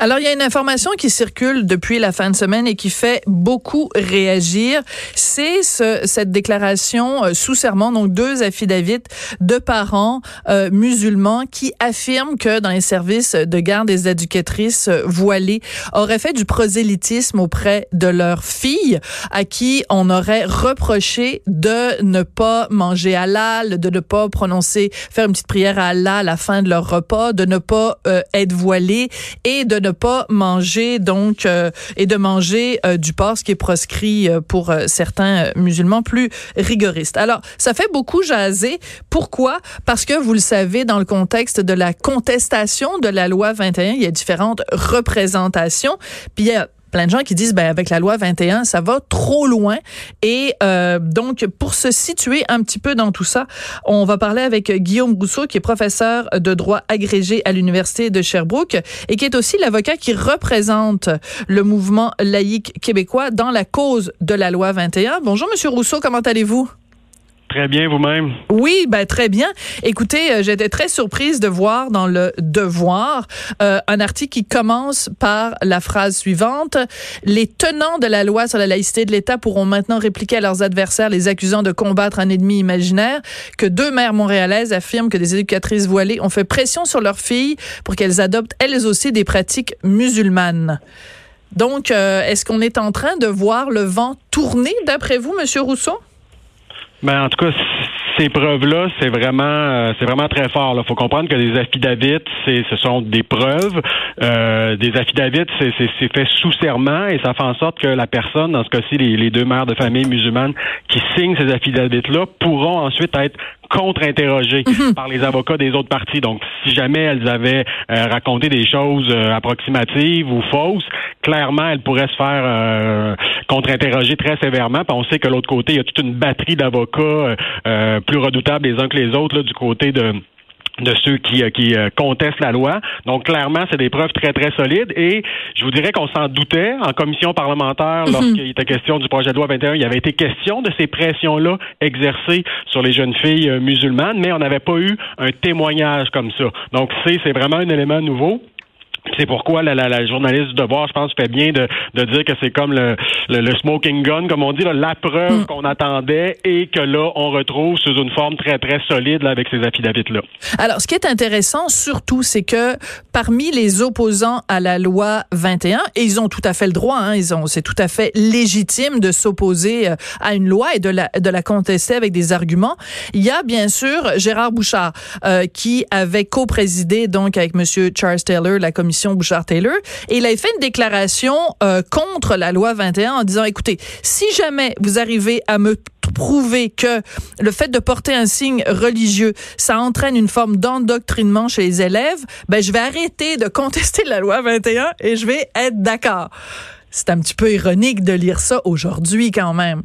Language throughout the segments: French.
Alors, il y a une information qui circule depuis la fin de semaine et qui fait beaucoup réagir. C'est ce, cette déclaration euh, sous serment, donc deux affidavits de parents euh, musulmans qui affirment que dans les services de garde des éducatrices euh, voilées auraient fait du prosélytisme auprès de leurs filles à qui on aurait reproché de ne pas manger halal, de ne pas prononcer, faire une petite prière à Allah à la fin de leur repas, de ne pas être voilées et de ne pas manger donc euh, et de manger euh, du porc, ce qui est proscrit euh, pour certains musulmans plus rigoristes. Alors, ça fait beaucoup jaser. Pourquoi? Parce que vous le savez, dans le contexte de la contestation de la loi 21, il y a différentes représentations. Puis il y a plein de gens qui disent ben avec la loi 21 ça va trop loin. Et euh, donc pour se situer un petit peu dans tout ça on va parler avec Guillaume Rousseau qui est professeur de droit agrégé à l'université de Sherbrooke et qui est aussi l'avocat qui représente le mouvement laïque québécois dans la cause de la loi 21 bonjour monsieur Rousseau comment allez-vous? Très bien vous-même? Oui, ben très bien. Écoutez, euh, j'étais très surprise de voir dans le Devoir euh, un article qui commence par la phrase suivante Les tenants de la loi sur la laïcité de l'État pourront maintenant répliquer à leurs adversaires les accusant de combattre un ennemi imaginaire. Que deux mères montréalaises affirment que des éducatrices voilées ont fait pression sur leurs filles pour qu'elles adoptent elles aussi des pratiques musulmanes. Donc, euh, est-ce qu'on est en train de voir le vent tourner, d'après vous, Monsieur Rousseau? Ben, en tout cas, ces preuves-là, c'est vraiment, euh, c'est vraiment très fort. Il faut comprendre que des affidavits, c'est, ce sont des preuves. Euh, des affidavits, c'est, c'est, fait sous serment et ça fait en sorte que la personne, dans ce cas-ci, les, les deux mères de famille musulmanes qui signent ces affidavits-là, pourront ensuite être contre-interrogées mhm. par les avocats des autres parties. Donc, si jamais elles avaient euh, raconté des choses euh, approximatives ou fausses, clairement, elles pourraient se faire euh, contre-interroger très sévèrement. Puis on sait que l'autre côté, il y a toute une batterie d'avocats plus redoutables les uns que les autres là, du côté de de ceux qui, euh, qui euh, contestent la loi. Donc clairement, c'est des preuves très très solides et je vous dirais qu'on s'en doutait en commission parlementaire mhm. lorsqu'il était question du projet de loi 21, il y avait été question de ces pressions-là exercées sur les jeunes filles euh, musulmanes, mais on n'avait pas eu un témoignage comme ça. Donc c'est c'est vraiment un élément nouveau. C'est pourquoi la, la, la, journaliste du devoir, je pense, fait bien de, de dire que c'est comme le, le, smoking gun, comme on dit, la preuve mm. qu'on attendait et que là, on retrouve sous une forme très, très solide avec ces affidavits-là. Alors, ce qui est intéressant, surtout, c'est que parmi les opposants à la loi 21, et ils ont tout à fait le droit, hein, ils ont, c'est tout à fait légitime de s'opposer euh, à une loi et de la, de la contester avec des arguments. Il y a bien sûr Gérard Bouchard, euh, qui avait co-présidé donc avec Monsieur Charles Taylor la commission Bouchard-Taylor. Et il a fait une déclaration euh, contre la loi 21 en disant, écoutez, si jamais vous arrivez à me prouver que le fait de porter un signe religieux, ça entraîne une forme d'endoctrinement chez les élèves, ben je vais arrêter de contester la loi 21 et je vais être d'accord. C'est un petit peu ironique de lire ça aujourd'hui quand même.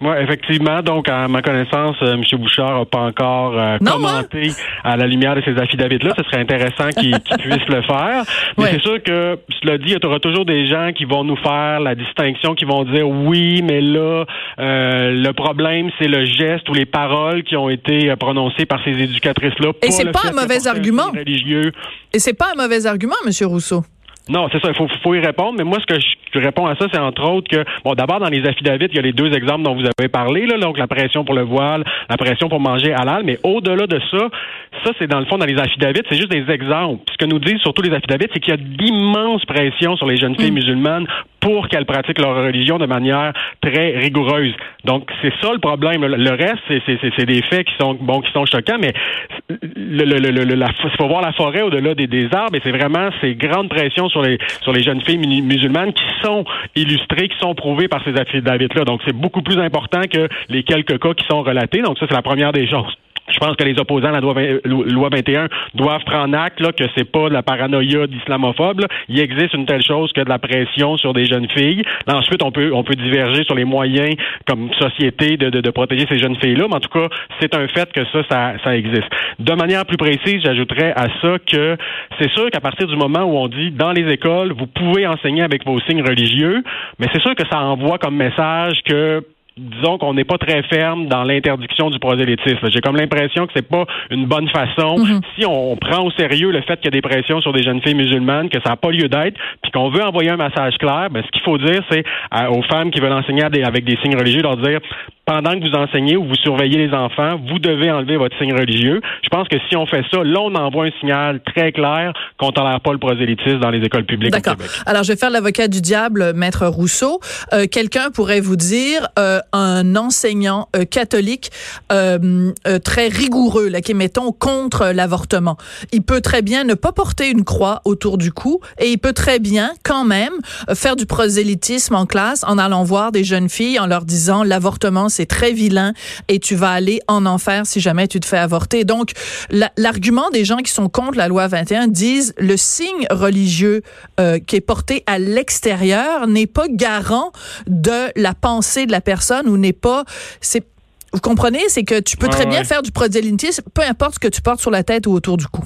Oui, effectivement. Donc, à ma connaissance, euh, M. Bouchard n'a pas encore euh, commenté à la lumière de ces affidavits-là. Ce serait intéressant qu'il puisse le faire. Mais c'est sûr que, cela dit, il y aura toujours des gens qui vont nous faire la distinction, qui vont dire oui, mais là, euh, le problème, c'est le geste ou les paroles qui ont été prononcées par ces éducatrices-là. Et c'est pas un mauvais argument. Et c'est pas un mauvais argument, M. Rousseau. Non, c'est ça, il faut, faut y répondre. Mais moi, ce que je, réponds à ça, c'est entre autres que, bon, d'abord, dans les affidavits, il y a les deux exemples dont vous avez parlé, là, donc la pression pour le voile, la pression pour manger halal. Mais au-delà de ça, ça, c'est dans le fond, dans les affidavits, c'est juste des exemples. Ce que nous disent surtout les affidavits, c'est qu'il y a d'immenses pressions sur les jeunes filles mm. musulmanes pour qu'elles pratiquent leur religion de manière très rigoureuse. Donc, c'est ça le problème. Le reste, c'est des faits qui sont, bon, qui sont choquants, mais le, le, le, il faut voir la forêt au-delà des, des arbres et c'est vraiment ces grandes pressions sur les, sur les jeunes filles musulmanes qui sont illustrées, qui sont prouvées par ces affidavits-là. Donc, c'est beaucoup plus important que les quelques cas qui sont relatés. Donc, ça, c'est la première des choses. Je pense que les opposants à la loi, 21 doivent prendre acte là, que c'est pas de la paranoïa d'islamophobe. Il existe une telle chose que de la pression sur des jeunes filles. ensuite, on peut on peut diverger sur les moyens comme société de, de, de protéger ces jeunes filles-là, mais en tout cas, c'est un fait que ça, ça, ça existe. De manière plus précise, j'ajouterais à ça que c'est sûr qu'à partir du moment où on dit dans les écoles, vous pouvez enseigner avec vos signes religieux, mais c'est sûr que ça envoie comme message que disons qu'on n'est pas très ferme dans l'interdiction du prosélytisme. J'ai comme l'impression que c'est pas une bonne façon. Mhm. Si on, prend au sérieux le fait qu'il y a des pressions sur des jeunes filles musulmanes, que ça n'a pas lieu d'être, puis qu'on veut envoyer un message clair, ben, ce qu'il faut dire, c'est aux femmes qui veulent enseigner avec des signes religieux, leur dire pendant que vous enseignez ou vous surveillez les enfants, vous devez enlever votre signe religieux. Je pense que si on fait ça, là, on envoie un signal très clair qu'on tolère pas le prosélytisme dans les écoles publiques Québec. Alors, je vais faire l'avocat du diable, Maître Rousseau. Euh, quelqu'un pourrait vous dire, euh, un enseignant euh, catholique très rigoureux, là, qui est, mettons, contre l'avortement, il peut très bien ne pas porter une croix autour du cou et il peut très bien, quand même, faire du prosélytisme en classe en allant voir des jeunes filles, en leur disant l'avortement, c'est très vilain et tu vas aller en enfer si jamais tu te fais avorter. Donc, l'argument des gens qui sont contre la loi 21 disent le signe religieux euh, qui est porté à l'extérieur n'est pas garant de la pensée de la personne ou n'est pas c'est vous comprenez, c'est que tu peux très bien faire du prosélytisme, peu importe ce que tu portes sur la tête ou autour du cou.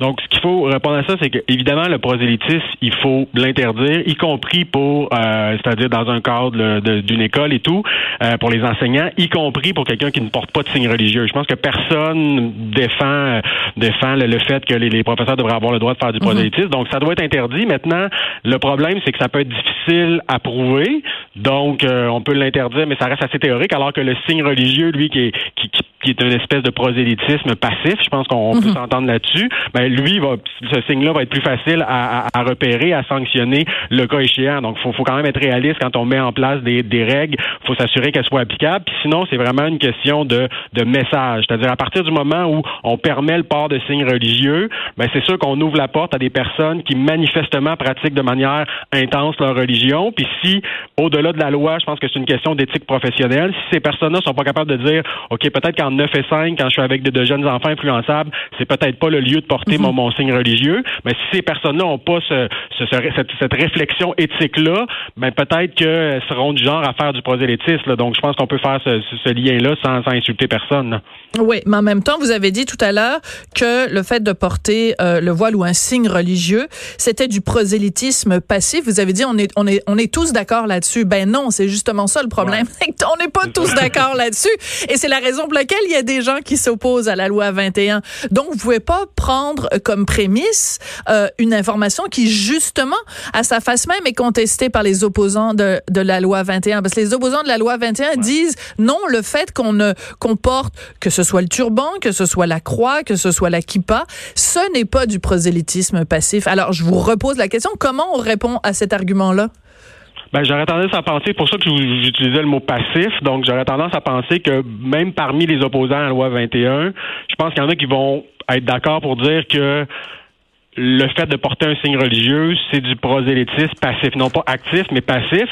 Donc, ce qu'il faut répondre à ça, c'est que évidemment le prosélytisme, il faut l'interdire, y compris pour, euh, c'est-à-dire dans un cadre d'une école et tout, euh, pour les enseignants, y compris pour quelqu'un qui ne porte pas de signe religieux. Je pense que personne défend défend le, fait que les, professeurs devraient avoir le droit de faire du mhm. prosélytisme. Donc, ça doit être interdit. Maintenant, le problème, c'est que ça peut être difficile à prouver. Donc, euh, on peut l'interdire, mais ça reste assez théorique, alors que le signe religieux, lui, qui est, qui, qui est une espèce de prosélytisme passif, je pense qu'on peut mhm. s'entendre là-dessus. Ben, lui, va, ce signe-là va être plus facile à, à, repérer, à sanctionner le cas échéant. Donc, faut, faut quand même être réaliste quand on met en place des, des règles. faut s'assurer qu'elles soient applicables. Puis sinon, c'est vraiment une question de, de message. C'est-à-dire, à partir du moment où on permet le port de signes religieux, ben, c'est sûr qu'on ouvre la porte à des personnes qui manifestement pratiquent de manière intense leur religion. Puis si, au-delà de la loi, je pense que c'est une question d'éthique professionnelle, si ces personnes-là sont pas capables de dire, OK, peut-être qu'en 9 et 5, quand je suis avec de, jeunes enfants influençables, c'est peut-être pas le lieu de porter mon, signe religieux. Mais si ces personnes-là n'ont pas ce, cette, réflexion éthique-là, ben peut-être qu'elles seront du genre à faire du prosélytisme. Donc, je pense qu'on peut faire ce, lien-là sans, insulter personne. Oui, mais en même temps, vous avez dit tout à l'heure que le fait de porter euh, le voile ou un signe religieux, c'était du prosélytisme passif. Vous avez dit on est on est on est tous d'accord là-dessus. Ben non, c'est justement ça le problème. on n'est pas tous d'accord là-dessus, et c'est la raison pour laquelle il y a des gens qui s'opposent à la loi 21. Donc, vous pouvez pas prendre comme prémisse euh, une information qui, justement, à sa face même, est contestée par les opposants de, de la loi 21. Parce que les opposants de la loi 21 disent non, le fait qu'on ne qu'on porte, que ce soit le turban, que ce soit la croix, que ce soit la kippa, ce n'est pas du prosélytisme passif. Alors, je vous repose la question, comment on répond à cet argument-là? Ben, j'aurais tendance à penser, pour ça que j'utilisais le mot passif, donc j'aurais tendance à penser que même parmi les opposants à la loi 21, je pense qu'il y en a qui vont être d'accord pour dire que le fait de porter un signe religieux, c'est du prosélytisme passif, non pas actif, mais passif,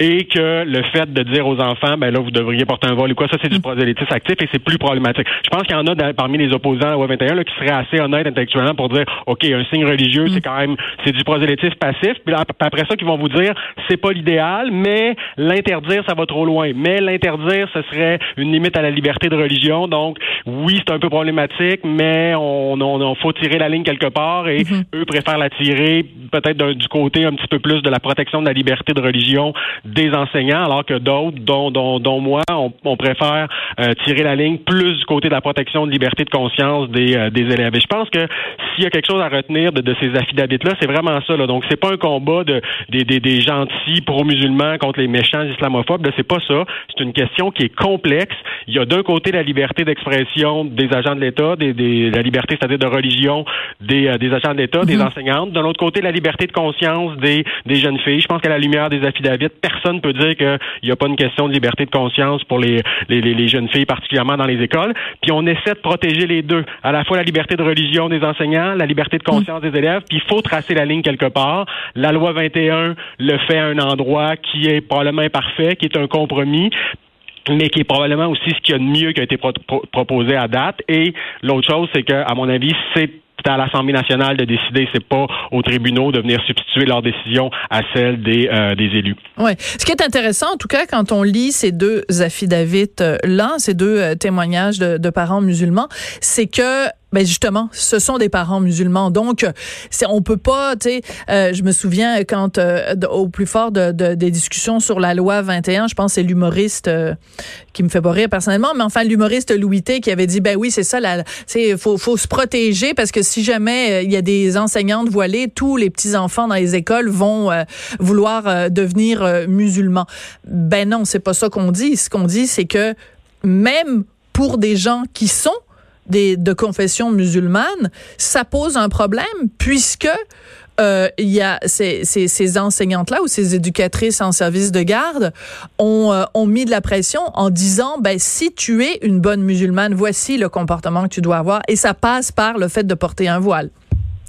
et que le fait de dire aux enfants, ben là, vous devriez porter un vol ou quoi, ça, c'est du mm. prosélytisme actif et c'est plus problématique. Je pense qu'il y en a parmi les opposants à la loi 21 là, qui seraient assez honnêtes intellectuellement pour dire, OK, un signe religieux, c'est mm. quand même, c'est du prosélytisme passif, puis après ça, qu'ils vont vous dire, c'est pas l'idéal, mais l'interdire, ça va trop loin. Mais l'interdire, ce serait une limite à la liberté de religion, donc oui, c'est un peu problématique, mais on, on, on faut tirer la ligne quelque part et Mhm. eux préfèrent la tirer peut-être du côté un petit peu plus de la protection de la liberté de religion des enseignants, alors que d'autres, dont, dont, dont moi, on, préfère euh, tirer la ligne plus du côté de la protection de liberté de conscience des, euh, des élèves. Et je pense que s'il y a quelque chose à retenir de, de ces affidavits-là, c'est vraiment ça. Là. Donc, c'est pas un combat de, des, des, des gentils pro-musulmans contre les méchants islamophobes. C'est pas ça. C'est une question qui est complexe. Il y a d'un côté la liberté d'expression des agents de l'État, des, des, la liberté, c'est-à-dire de religion des, euh, des agents de l'État, des mhm. enseignantes. De l'autre côté, la liberté de conscience des, des jeunes filles. Je pense qu'à la lumière des affidavits, personne ne peut dire qu'il n'y a pas une question de liberté de conscience pour les, les, les, jeunes filles, particulièrement dans les écoles. Puis on essaie de protéger les deux. À la fois la liberté de religion des enseignants, la liberté de conscience des élèves, puis il faut tracer la ligne quelque part. La loi 21 le fait à un endroit qui est probablement imparfait, qui est un compromis mais qui est probablement aussi ce qu'il y a de mieux qui a été proposé à date. Et l'autre chose, c'est que, à mon avis, c'est à l'Assemblée nationale de décider, c'est pas aux tribunaux de venir substituer leur décision à celle des, euh, des élus. Ouais. Ce qui est intéressant, en tout cas, quand on lit ces deux affidavits euh, ces deux euh, témoignages de, de parents musulmans, c'est que ben justement, ce sont des parents musulmans. Donc, c'est, on peut pas, tu sais, euh, je me souviens quand euh, au plus fort de, de, des discussions sur la loi 21, je pense c'est l'humoriste euh, qui me fait pas rire personnellement, mais enfin l'humoriste Louis T qui avait dit ben oui, c'est ça c'est faut faut se protéger parce que si jamais il y a des enseignantes voilées, tous les petits enfants dans les écoles vont vouloir devenir musulmans. Ben non, c'est pas ça qu'on dit. Ce qu'on dit c'est que même pour des gens qui sont des, de confession musulmane, ça pose un problème puisque euh, il y a ces, ces, ces enseignantes-là ou ces éducatrices en service de garde ont, euh, ont mis de la pression en disant, ben, si tu es une bonne musulmane, voici le comportement que tu dois avoir. Et ça passe par le fait de porter un voile.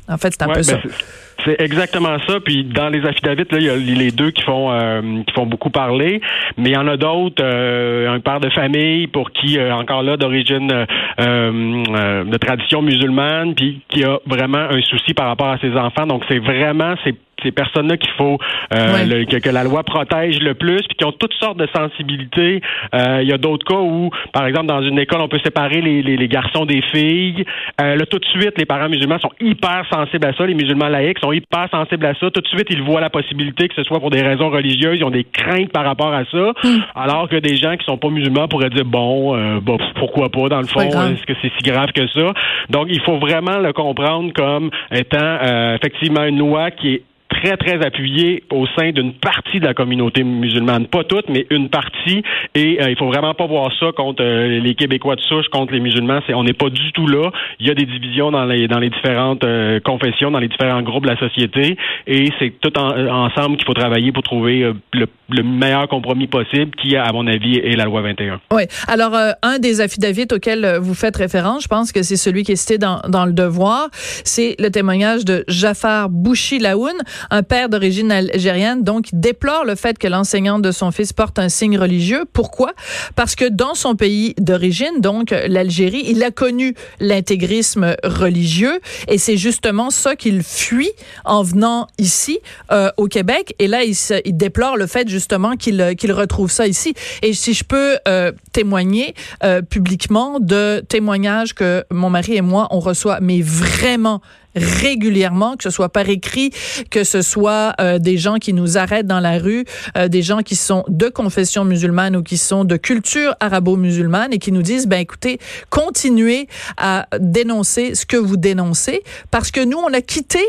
En fait, c'est un peu ben, ça. C'est exactement ça. Puis dans les affidavits, là, il y a les deux qui font euh, qui font beaucoup parler, mais il y en a d'autres. Euh, un père de famille pour qui euh, encore là d'origine de tradition musulmane, puis qui a vraiment un souci par rapport à ses enfants. Donc c'est vraiment c'est ces personnes-là qu'il faut euh, que, la loi protège le plus, puis qui ont toutes sortes de sensibilités. Euh, il y a d'autres cas où, par exemple, dans une école, on peut séparer les, les, garçons des filles. Euh, là, tout de suite, les parents musulmans sont hyper sensibles à ça. Les musulmans laïcs sont hyper sensibles à ça. Tout de suite, ils voient la possibilité que ce soit pour des raisons religieuses. Ils ont des craintes par rapport à ça. Hmm. Alors que des gens qui sont pas musulmans pourraient dire bon, euh, bon pourquoi pas dans le fond, est-ce que c'est si grave que ça? Donc, il faut vraiment le comprendre comme étant euh, effectivement une loi qui est très, très appuyé au sein d'une partie de la communauté musulmane. Pas toute, mais une partie. Et euh, il faut vraiment pas voir ça contre euh, les Québécois de souche, contre les musulmans. C'est, on n'est pas du tout là. Il y a des divisions dans les, dans les différentes euh, confessions, dans les différents groupes de la société. Et c'est tout ensemble qu'il faut travailler pour trouver le, le, meilleur compromis possible, qui, à mon avis, est la loi 21. Oui. Alors, un des affidavits auxquels vous faites référence, je pense que c'est celui qui est cité dans, dans le devoir, c'est le témoignage de Jafar Bouchi Laoun, un père d'origine algérienne, donc déplore le fait que l'enseignante de son fils porte un signe religieux. Pourquoi? Parce que dans son pays d'origine, donc l'Algérie, il a connu l'intégrisme religieux et c'est justement ça qu'il fuit en venant ici euh, au Québec. Et là, il, il déplore le fait justement qu'il qu'il retrouve ça ici. Et si je peux euh, témoigner euh, publiquement de témoignages que mon mari et moi on reçoit, mais vraiment régulièrement, que ce soit par écrit, que ce soit euh, des gens qui nous arrêtent dans la rue, euh, des gens qui sont de confession musulmane ou qui sont de culture arabo-musulmane et qui nous disent, ben écoutez, continuez à dénoncer ce que vous dénoncez parce que nous, on a quitté,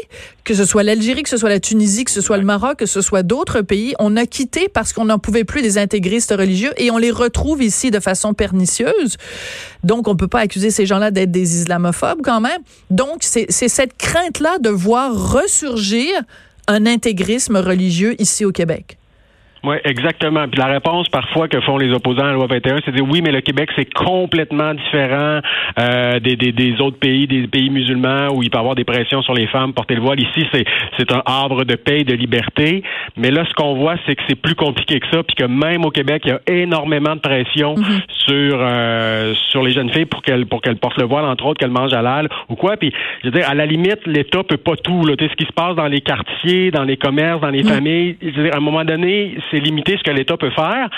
que ce soit l'Algérie, que ce soit la Tunisie, que ce soit le Maroc, que ce soit d'autres pays, on a quitté parce qu'on n'en pouvait plus des intégristes religieux et on les retrouve ici de façon pernicieuse. Donc, on peut pas accuser ces gens-là d'être des islamophobes quand même. Donc, c'est cette crainte-là de voir ressurgir un intégrisme religieux ici au Québec? Oui, exactement. Puis la réponse parfois que font les opposants à la loi 21, c'est de dire oui, mais le Québec, c'est complètement différent euh, des, des, des, autres pays, des pays musulmans où il peut y avoir des pressions sur les femmes, porter le voile. Ici, c'est, c'est un arbre de paix et de liberté. Mais là, ce qu'on voit, c'est que c'est plus compliqué que ça, puis que même au Québec, il y a énormément de pression mm-hmm. sur euh, sur les jeunes filles pour qu'elles pour qu'elles portent le voile, entre autres, qu'elles mangent halal ou quoi. Puis, je veux dire, à la limite, l'État peut pas tout. Là. Tu sais, ce qui se passe dans les quartiers, dans les commerces, dans les mm. familles, je veux dire, à un moment donné, c'est limiter ce que l'État peut faire.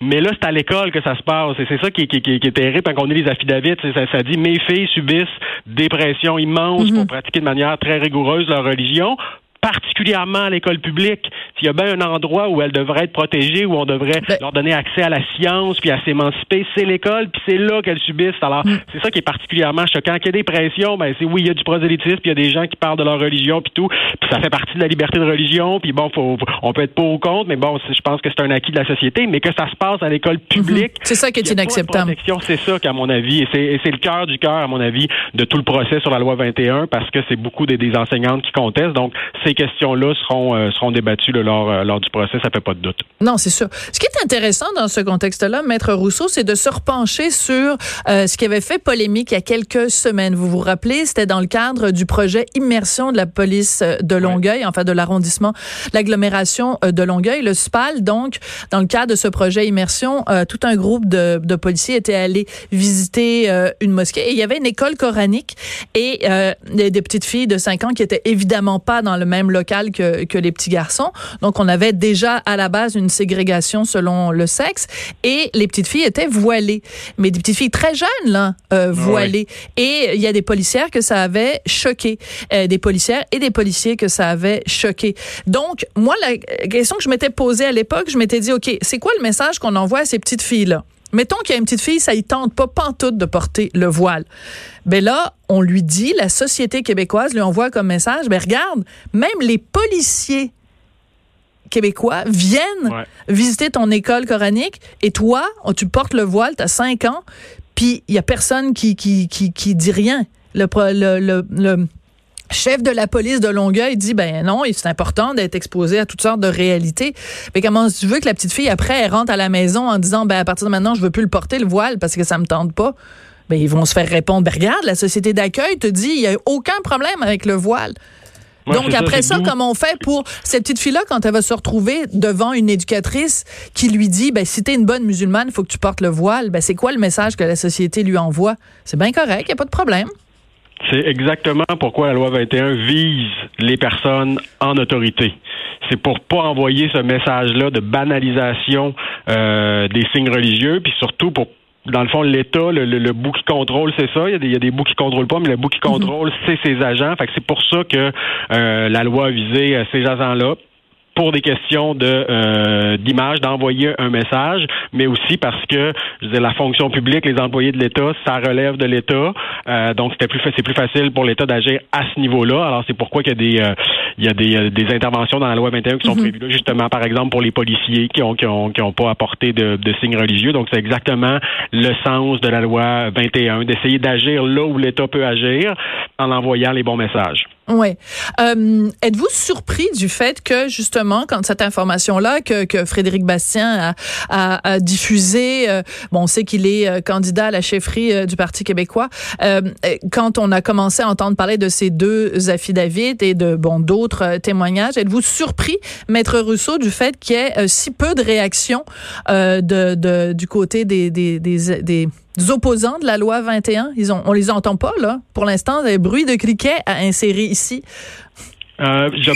Mais là, c'est à l'école que ça se passe. Et c'est ça qui, qui, qui, est terrible quand on lit les affidavits. Ça, ça dit mes filles subissent des pressions immenses pour mhm. pratiquer de manière très rigoureuse leur religion particulièrement à l'école publique. S'il y a bien un endroit où elles devraient être protégées, où on devrait ben leur donner accès à la science, puis à s'émanciper, c'est l'école, puis c'est là qu'elles subissent. Alors, mm. c'est ça qui est particulièrement choquant. Qu'il y a des pressions, ben c'est oui, il y a du prosélytisme, puis il y a des gens qui parlent de leur religion, puis tout, puis ça fait partie de la liberté de religion, puis bon, faut, on peut être pour ou contre, mais bon, je pense que c'est un acquis de la société, mais que ça se passe à l'école mm-hmm. publique. C'est ça qui est inacceptable. C'est ça qu'à mon avis, et c'est le cœur du cœur, à mon avis, de tout le procès sur la loi 21, parce que c'est beaucoup des, des enseignantes qui contestent. Donc, c'est ces questions-là seront euh, seront débattues lors euh, lors du procès, ça fait pas de doute. Non, c'est sûr. Ce qui est intéressant dans ce contexte-là, maître Rousseau, c'est de se repencher sur ce qui avait fait polémique il y a quelques semaines. Vous vous rappelez, c'était dans le cadre du projet immersion de la police de Longueuil, enfin de l'arrondissement, l'agglomération de Longueuil, le SPAL. Donc, dans le cadre de ce projet immersion, tout un groupe de, de policiers était allé visiter une mosquée et il y avait une école coranique et des, des petites filles de 5 ans qui étaient évidemment pas dans le même local que, que les petits garçons. Donc, on avait déjà à la base une ségrégation selon le sexe et les petites filles étaient voilées. Mais des petites filles très jeunes, là, euh, ah voilées. Et il y a des policières que ça avait choqué. Euh, des policières et des policiers que ça avait choqué. Donc, moi, la question que je m'étais posée à l'époque, je m'étais dit, OK, c'est quoi le message qu'on envoie à ces petites filles-là? Mettons qu'il y a une petite fille, ça y tente pas pantoute de porter le voile. Ben là, on lui dit, la société québécoise lui envoie comme message, ben regarde, même les policiers québécois viennent visiter ton école coranique et toi, tu portes le voile, tu as 5 ans, puis il y a personne qui, qui, qui, qui dit rien. Le, le, le, chef de la police de Longueuil dit ben non, c'est important d'être exposé à toutes sortes de réalités. Mais comment tu veux que la petite fille après elle rentre à la maison en disant ben à partir de maintenant je veux plus le porter le voile parce que ça me tente pas? Ben ils vont se faire répondre ben regarde la société d'accueil te dit il y a aucun problème avec le voile. Donc après ça, comment on fait pour cette petite fille là quand elle va se retrouver devant une éducatrice qui lui dit ben si t'es une bonne musulmane, il faut que tu portes le voile. Ben c'est quoi le message que la société lui envoie? C'est bien correct, y a pas de problème. C'est exactement pourquoi la loi 21 vise les personnes en autorité. C'est pour pas envoyer ce message-là de banalisation euh, des signes religieux, puis surtout pour dans le fond, l'État, le, bout qui contrôle, c'est ça. Il y, a des, il y a des bouts qui contrôlent pas, mais le bout qui mhm. contrôle, c'est ses agents. Fait que c'est pour ça que euh, la loi a visé euh, ces agents-là pour des questions de euh, d'image, d'envoyer un message, mais aussi parce que je veux la fonction publique, les employés de l'État, ça relève de l'État, euh, donc c'était plus c'est plus facile pour l'État d'agir à ce niveau-là. Alors c'est pourquoi qu'il y a des euh, il y a des, des, interventions dans la loi 21 qui sont mhm. prévues là, justement par exemple pour les policiers qui ont qui ont, qui ont pas apporté de, de signes religieux. Donc c'est exactement le sens de la loi 21, d'essayer d'agir là où l'État peut agir en envoyant les bons messages. Oui. Euh, êtes-vous surpris du fait que justement, quand cette information-là que, que Frédéric Bastien a, a, diffusé, euh, bon, on sait qu'il est euh, candidat à la chefferie du Parti québécois, quand on a commencé à entendre parler de ces deux affidavits et de bon d'autres témoignages, êtes-vous surpris, maître Rousseau, du fait qu'il y ait si peu de réactions de, de, du côté des, des, des, des opposants de la loi 21. Ils ont, on les entend pas, là. Pour l'instant, des bruits de criquets à insérer ici. Euh, je,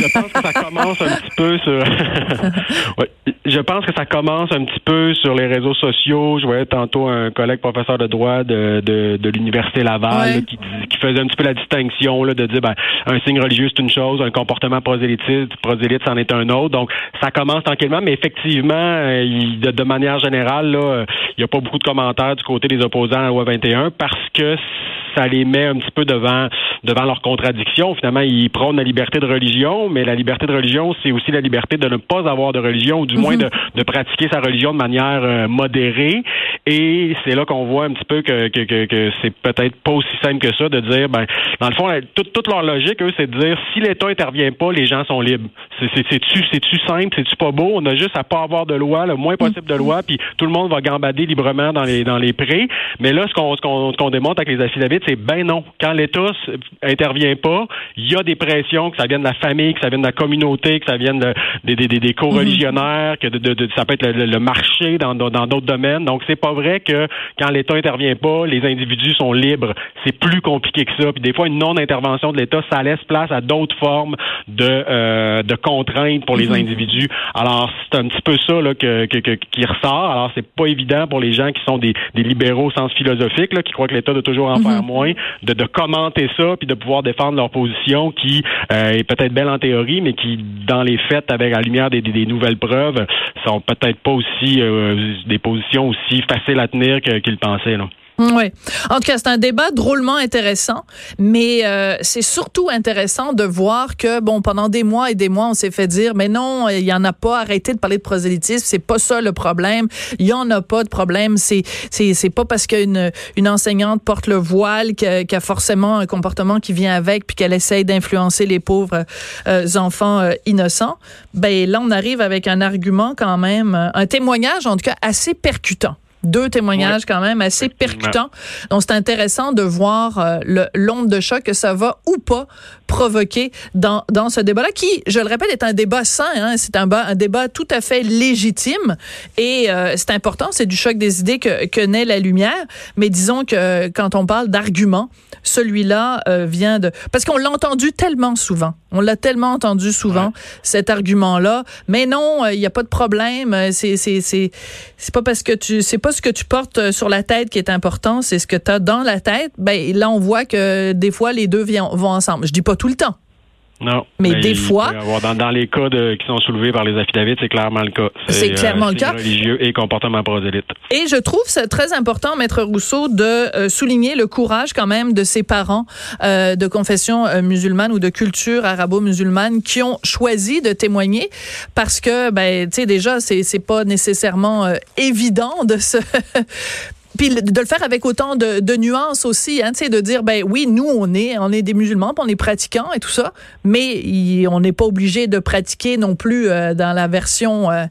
je, pense que ça commence un petit peu sur. je pense que ça commence un petit peu sur les réseaux sociaux. Je voyais tantôt un collègue professeur de droit de, de, de l'université Laval qui, qui, faisait un petit peu la distinction là, de dire ben, un signe religieux c'est une chose, un comportement prosélyte, prosélyte c'en est un autre. Donc ça commence tranquillement, mais effectivement, euh, de, de, manière générale, là, il n'y a pas beaucoup de commentaires du côté des opposants à la loi 21 parce que ça les met un petit peu devant devant leurs contradictions. Finalement, ils prônent la liberté de religion, mais la liberté de religion, c'est aussi la liberté de ne pas avoir de religion, ou du moins mhm. de, pratiquer sa religion de manière euh, modérée. Et c'est là qu'on voit un petit peu que, que, que, c'est peut-être pas aussi simple que ça de dire, ben, dans le fond, toute, toute leur logique, eux, c'est de dire, si l'État intervient pas, les gens sont libres. C'est-tu c'est-tu simple, c'est-tu pas beau? On a juste à pas avoir de loi, le moins possible de loi, puis tout le monde va gambader librement dans les dans les prés. Mais là, ce qu'on qu'on démontre avec les affidavits, c'est ben non. Quand l'État intervient pas, il y a des pressions, que ça vienne de la famille, que ça vienne de la communauté, que ça vienne de, des, des, des co-religionnaires, que de, de, ça peut être le, marché dans d'autres domaines. Donc, c'est pas vrai que quand l'État intervient pas, les individus sont libres. C'est plus compliqué que ça. Puis des fois, une non-intervention de l'État, ça laisse place à d'autres formes de, euh, de contraintes pour les mhm. individus. Alors, c'est un petit peu ça là, que, que, qui ressort. Alors, c'est pas évident pour les gens qui sont des, des libéraux au sens philosophique, là, qui croient que l'État doit toujours en faire mhm. moins, de, de commenter ça puis de pouvoir défendre leur position qui euh, est peut-être belle en théorie, mais qui, dans les faits, avec la lumière des, des, nouvelles preuves, sont peut-être pas aussi euh, des positions aussi faciles à tenir qu'ils pensaient. Là. Oui. En tout cas, c'est un débat drôlement intéressant, mais euh, c'est surtout intéressant de voir que bon, pendant des mois et des mois, on s'est fait dire, mais non, il y en a pas. Arrêtez de parler de prosélytisme, c'est pas ça le problème. Il y en a pas de problème. C'est c'est c'est pas parce qu'une une enseignante porte le voile qu'elle a forcément un comportement qui vient avec, puis qu'elle essaye d'influencer les pauvres euh, enfants euh, innocents. Ben là, on arrive avec un argument quand même, un témoignage en tout cas assez percutant deux témoignages quand même assez percutants. Donc c'est intéressant de voir euh, le l'onde de choc que ça va ou pas provoquer dans, dans ce débat-là, qui, je le répète, est un débat sain. Hein, c'est un, un, débat tout à fait légitime et euh, c'est important. C'est du choc des idées que, que naît la lumière. Mais disons que quand on parle d'arguments, celui-là euh, vient de parce qu'on l'a entendu tellement souvent. On l'a tellement entendu souvent cet argument-là. Mais non, il n'y a pas de problème. C'est c'est c'est c'est pas parce que tu c'est pas ce que tu portes sur la tête qui est important, c'est ce que tu as dans la tête. Ben là on voit que des fois les deux vont ensemble. Je dis pas tout le temps. Non. Mais, des fois. dans, les cas qui sont soulevés par les affidavits, c'est clairement le cas. C'est clairement le cas. religieux et comportement prosélyte. Et je trouve c'est très important, Maître Rousseau, de euh, souligner le courage quand même de ses parents euh, de confession euh, musulmane ou de culture arabo-musulmane qui ont choisi de témoigner parce que, ben, tu sais, déjà, c'est, c'est pas nécessairement évident de se puis de le faire avec autant de, nuances aussi, hein, de dire ben oui, nous on est on est des musulmans, on est pratiquants et tout ça, mais on n'est pas obligé de pratiquer non plus euh, dans la version, euh,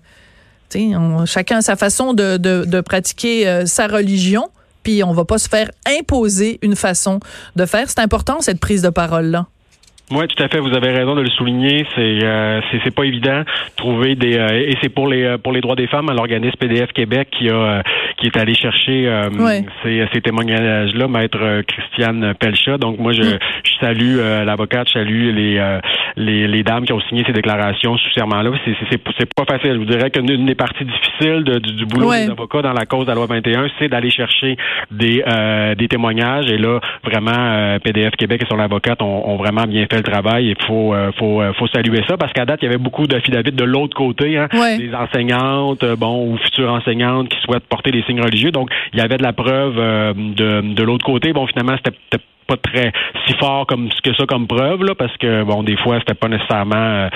chacun a sa façon de pratiquer euh, sa religion, puis on va pas se faire imposer une façon de faire. C'est important cette prise de parole là. Oui, tout à fait. Vous avez raison de le souligner. C'est euh, c'est pas évident trouver des euh, et c'est pour les euh, pour les droits des femmes, l'organisme PDF Québec qui a euh, qui est allé chercher ces, ces témoignages-là, maître Christiane Pelcha. Donc moi je, mm. je salue l'avocate, je salue les, les les dames qui ont signé ces déclarations sous serment-là. C'est c'est pas facile. Je vous dirais qu'une des parties difficiles de, du, du, boulot des avocats dans la cause de la loi 21, c'est d'aller chercher des des témoignages. Et là vraiment PDF Québec et son avocate ont, ont vraiment bien fait le travail. Il faut, euh, faut, euh, faut saluer ça parce qu'à date, il y avait beaucoup d'affidavits de l'autre côté, hein, des enseignantes, euh, bon, ou futures enseignantes qui souhaitent porter des signes religieux. Donc, il y avait de la preuve de, de l'autre côté. Bon, finalement, c'était pas très si fort comme que ça comme preuve là parce que bon des fois c'était pas nécessairement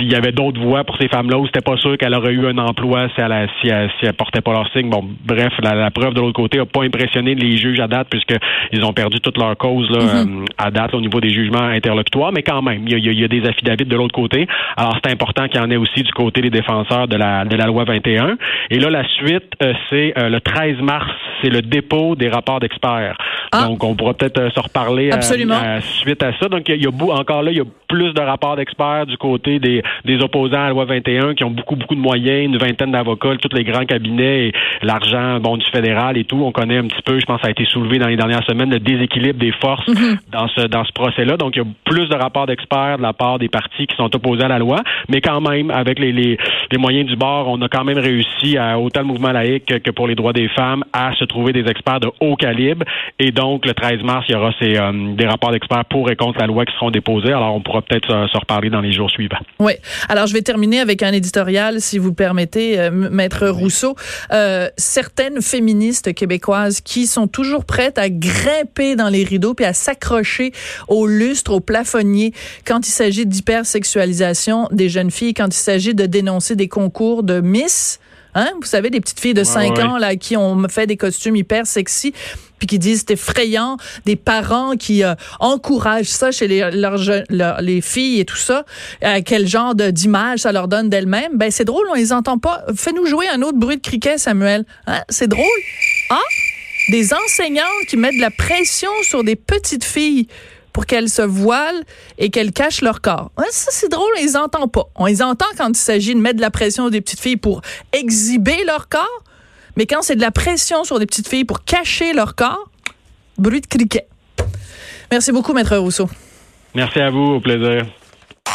il y avait d'autres voies pour ces femmes-là où c'était pas sûr qu'elle aurait eu un emploi si elle, si elle, si elle portait pas leur signe. Bon, bref, la, preuve de l'autre côté a pas impressionné les juges à date puisqu'ils ont perdu toute leur cause là, mm-hmm. euh, à date au niveau des jugements interlocutoires, mais quand même, il y a, des affidavits de l'autre côté. Alors, c'est important qu'il y en ait aussi du côté des défenseurs de la, de la loi 21. Et là, la suite, euh, c'est euh, le 13 mars, c'est le dépôt des rapports d'experts. Ah. Donc, on pourra peut-être se reparler suite à ça. Donc, il y a, encore là, il y a plus de rapports d'experts du côté des, des opposants à la loi 21 qui ont beaucoup, beaucoup de moyens, une vingtaine d'avocats, tous les grands cabinets et l'argent bon, du fédéral et tout. On connaît un petit peu, je pense, ça a été soulevé dans les dernières semaines, le déséquilibre des forces mhm. dans ce, dans ce procès-là. Donc, il y a plus de rapports d'experts de la part des partis qui sont opposés à la loi, mais quand même, avec les, les, les moyens du bord, on a quand même réussi, à, autant le mouvement laïque que, pour les droits des femmes, à se trouver des experts de haut calibre. Et donc, le 13 mars, il y aura ces, euh, des rapports d'experts pour et contre la loi qui seront déposés. Alors, on pourra peut-être se, se reparler dans les jours suivants. Oui. Alors, je vais terminer avec un éditorial, si vous permettez, euh, Maître Rousseau. Euh, certaines féministes québécoises qui sont toujours prêtes à grimper dans les rideaux puis à s'accrocher au lustre, au plafonnier quand il s'agit d'hypersexualisation des jeunes filles, quand il s'agit de dénoncer des concours de Miss. Hein? Vous savez, des petites filles de 5 ans là, qui ont fait des costumes hyper sexy puis qui disent c'est effrayant, des parents qui euh, encouragent ça chez les, leurs, les filles et tout ça, euh, quel genre d'image ça leur donne d'elles-mêmes, ben c'est drôle, on les entend pas. Fais-nous jouer un autre bruit de criquet, Samuel. Hein? C'est drôle. Ah, des enseignantes qui mettent de la pression sur des petites filles pour qu'elles se voilent et qu'elles cachent leur corps. ça, c'est drôle, on les entend pas. On les entend quand il s'agit de mettre de la pression sur des petites filles pour exhiber leur corps, mais quand c'est de la pression sur des petites filles pour cacher leur corps, bruit de criquet. Merci beaucoup, Maître Rousseau. Merci à vous, au plaisir.